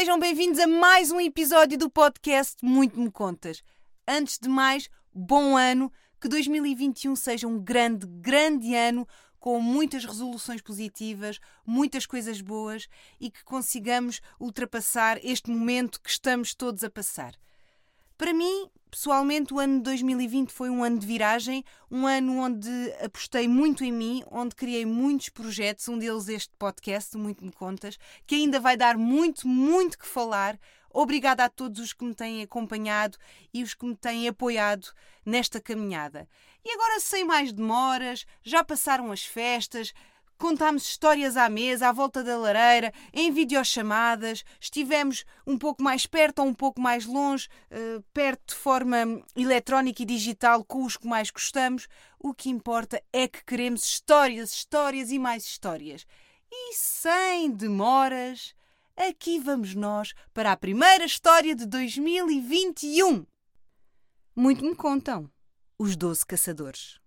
sejam bem-vindos a mais um episódio do podcast Muito Me Contas. Antes de mais, bom ano, que 2021 seja um grande, grande ano com muitas resoluções positivas, muitas coisas boas e que consigamos ultrapassar este momento que estamos todos a passar. Para mim, pessoalmente, o ano de 2020 foi um ano de viragem, um ano onde apostei muito em mim, onde criei muitos projetos, um deles este podcast, Muito Me Contas, que ainda vai dar muito, muito que falar. Obrigada a todos os que me têm acompanhado e os que me têm apoiado nesta caminhada. E agora, sem mais demoras, já passaram as festas, contámos histórias à mesa, à volta da lareira, em videochamadas, estivemos um pouco mais perto ou um pouco mais longe, uh, perto de forma eletrónica e digital com os que mais gostamos. O que importa é que queremos histórias, histórias e mais histórias. E sem demoras, aqui vamos nós para a primeira história de 2021. Muito me contam os Doze Caçadores.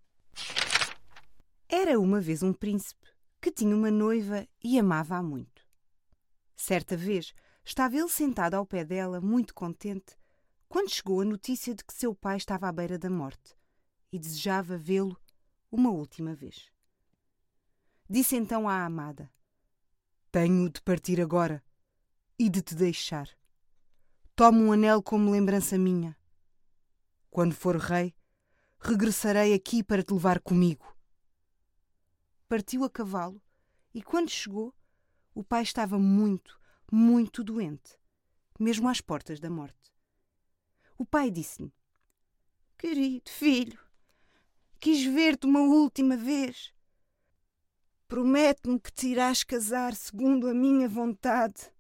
Era uma vez um príncipe que tinha uma noiva e amava-a muito. Certa vez estava ele sentado ao pé dela, muito contente, quando chegou a notícia de que seu pai estava à beira da morte e desejava vê-lo uma última vez. Disse então à amada: Tenho de partir agora e de te deixar. Toma um anel como lembrança minha. Quando for rei, regressarei aqui para te levar comigo partiu a cavalo e, quando chegou, o pai estava muito, muito doente, mesmo às portas da morte. O pai disse-lhe: Querido filho, quis ver-te uma última vez. Promete-me que te irás casar segundo a minha vontade.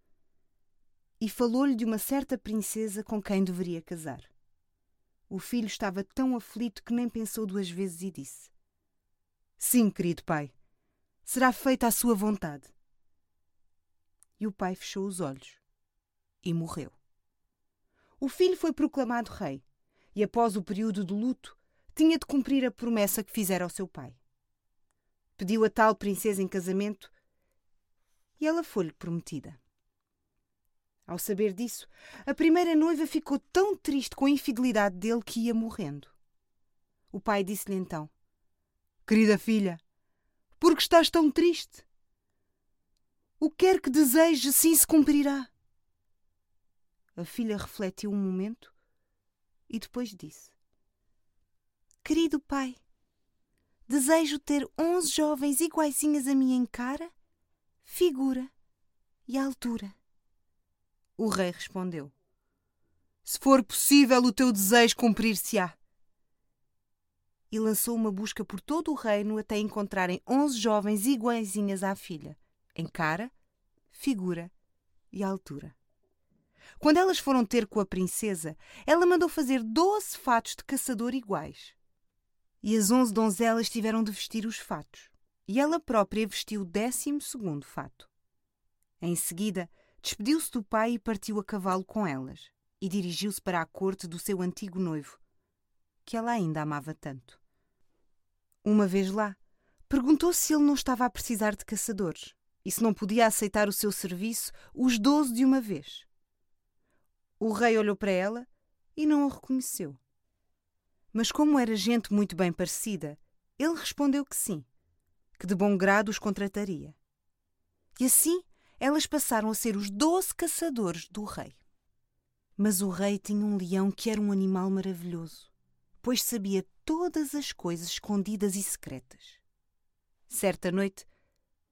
E falou-lhe de uma certa princesa com quem deveria casar. O filho estava tão aflito que nem pensou duas vezes e disse: Sim, querido pai, será feita a sua vontade. E o pai fechou os olhos e morreu. O filho foi proclamado rei e, após o período de luto, tinha de cumprir a promessa que fizera ao seu pai. Pediu a tal princesa em casamento e ela foi-lhe prometida. Ao saber disso, a primeira noiva ficou tão triste com a infidelidade dele que ia morrendo. O pai disse-lhe então: Querida filha, porque estás tão triste? O que quer que deseje, sim se cumprirá. A filha refletiu um momento e depois disse: Querido pai, desejo ter onze jovens iguaizinhas a mim em cara, figura e altura. O rei respondeu: Se for possível, o teu desejo cumprir-se-á e lançou uma busca por todo o reino até encontrarem onze jovens iguaizinhas à filha, em cara, figura e altura. Quando elas foram ter com a princesa, ela mandou fazer doze fatos de caçador iguais. E as onze donzelas tiveram de vestir os fatos, e ela própria vestiu o décimo segundo fato. Em seguida, despediu-se do pai e partiu a cavalo com elas, e dirigiu-se para a corte do seu antigo noivo, que ela ainda amava tanto. Uma vez lá, perguntou se ele não estava a precisar de caçadores e se não podia aceitar o seu serviço os doze de uma vez. O rei olhou para ela e não o reconheceu. Mas, como era gente muito bem parecida, ele respondeu que sim, que de bom grado os contrataria. E assim elas passaram a ser os doze caçadores do rei. Mas o rei tinha um leão que era um animal maravilhoso pois sabia todas as coisas escondidas e secretas. Certa noite,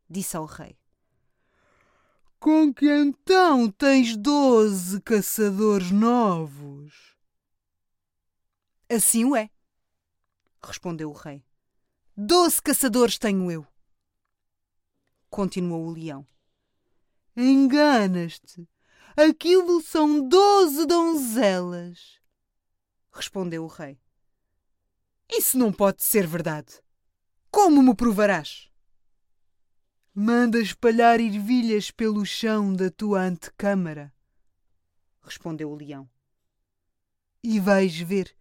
disse ao rei: Com que então tens doze caçadores novos? Assim o é, respondeu o rei. Doze caçadores tenho eu. Continuou o leão. Enganas-te. Aquilo são doze donzelas, respondeu o rei. Isso não pode ser verdade. Como me provarás? Manda espalhar ervilhas pelo chão da tua antecâmara, respondeu o leão. E vais ver.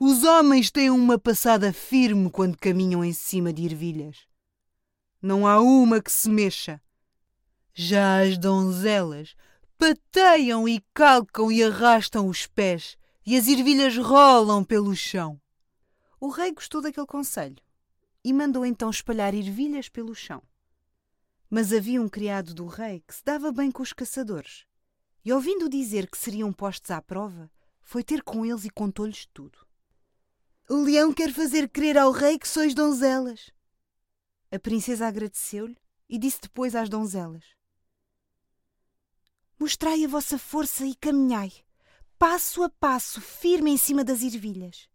Os homens têm uma passada firme quando caminham em cima de ervilhas. Não há uma que se mexa. Já as donzelas pateiam e calcam e arrastam os pés, e as ervilhas rolam pelo chão. O rei gostou daquele conselho e mandou então espalhar ervilhas pelo chão. Mas havia um criado do rei que se dava bem com os caçadores, e ouvindo dizer que seriam postos à prova, foi ter com eles e contou-lhes tudo. O leão quer fazer crer ao rei que sois donzelas. A princesa agradeceu-lhe e disse depois às donzelas: Mostrai a vossa força e caminhai, passo a passo, firme em cima das ervilhas.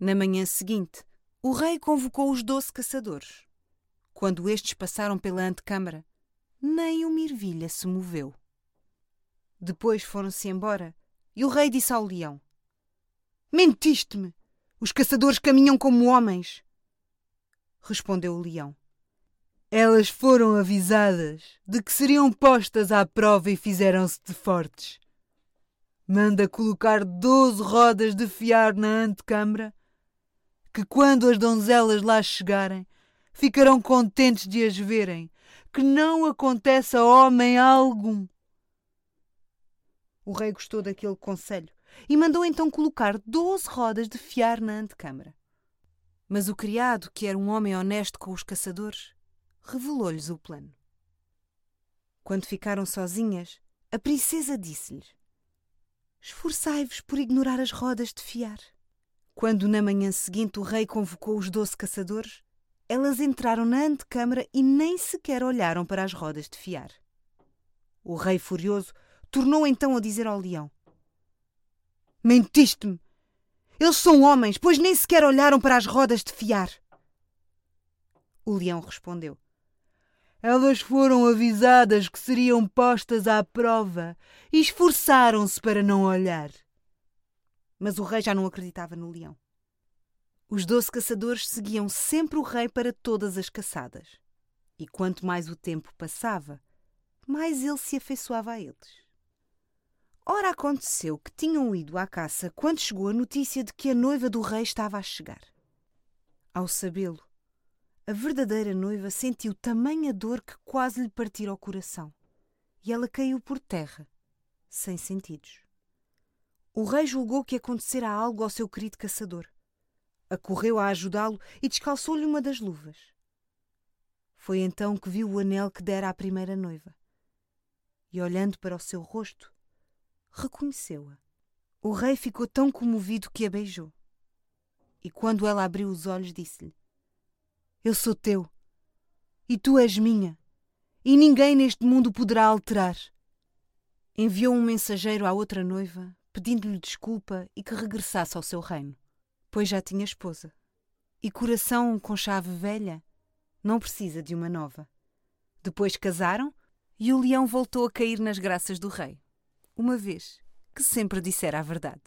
Na manhã seguinte, o rei convocou os doze caçadores. Quando estes passaram pela antecâmara, nem uma ervilha se moveu. Depois foram-se embora e o rei disse ao leão: Mentiste-me! Os caçadores caminham como homens. Respondeu o leão. Elas foram avisadas de que seriam postas à prova e fizeram-se de fortes. Manda colocar doze rodas de fiar na antecâmara, que quando as donzelas lá chegarem, ficarão contentes de as verem, que não acontece a homem algum. O rei gostou daquele conselho e mandou então colocar doze rodas de fiar na antecâmara. Mas o criado, que era um homem honesto com os caçadores, revelou-lhes o plano. Quando ficaram sozinhas, a princesa disse-lhes: Esforçai-vos por ignorar as rodas de fiar. Quando na manhã seguinte o rei convocou os doze caçadores, elas entraram na antecâmara e nem sequer olharam para as rodas de fiar. O rei, furioso, tornou então a dizer ao leão: Mentiste-me! Eles são homens, pois nem sequer olharam para as rodas de fiar. O leão respondeu: Elas foram avisadas que seriam postas à prova e esforçaram-se para não olhar. Mas o rei já não acreditava no leão. Os doze caçadores seguiam sempre o rei para todas as caçadas. E quanto mais o tempo passava, mais ele se afeiçoava a eles. Ora, aconteceu que tinham ido à caça quando chegou a notícia de que a noiva do rei estava a chegar. Ao sabê-lo, a verdadeira noiva sentiu tamanha dor que quase lhe partira o coração, e ela caiu por terra, sem sentidos. O rei julgou que acontecera algo ao seu querido caçador. Acorreu a ajudá-lo e descalçou-lhe uma das luvas. Foi então que viu o anel que dera à primeira noiva. E olhando para o seu rosto, reconheceu-a. O rei ficou tão comovido que a beijou. E quando ela abriu os olhos, disse-lhe: Eu sou teu, e tu és minha, e ninguém neste mundo poderá alterar. Enviou um mensageiro à outra noiva, pedindo-lhe desculpa e que regressasse ao seu reino, pois já tinha esposa. E coração com chave velha não precisa de uma nova. Depois casaram e o leão voltou a cair nas graças do rei uma vez que sempre dissera a verdade.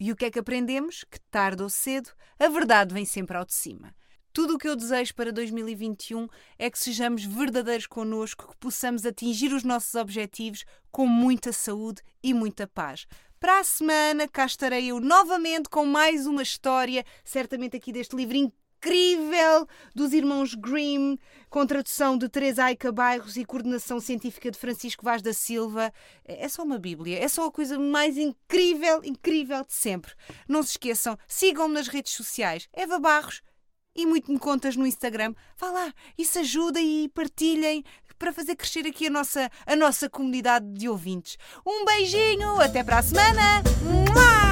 E o que é que aprendemos? Que tarde ou cedo a verdade vem sempre ao de cima. Tudo o que eu desejo para 2021 é que sejamos verdadeiros connosco, que possamos atingir os nossos objetivos com muita saúde e muita paz. Para a semana, cá estarei eu novamente com mais uma história, certamente aqui deste livrinho incrível dos irmãos Grimm, com tradução de Teresa Aica Bairros e coordenação científica de Francisco Vaz da Silva. É só uma Bíblia, é só a coisa mais incrível, incrível de sempre. Não se esqueçam, sigam-me nas redes sociais. Eva Barros e muito me contas no Instagram. Vá lá, isso ajuda e partilhem para fazer crescer aqui a nossa, a nossa comunidade de ouvintes. Um beijinho, até para a semana! Mua!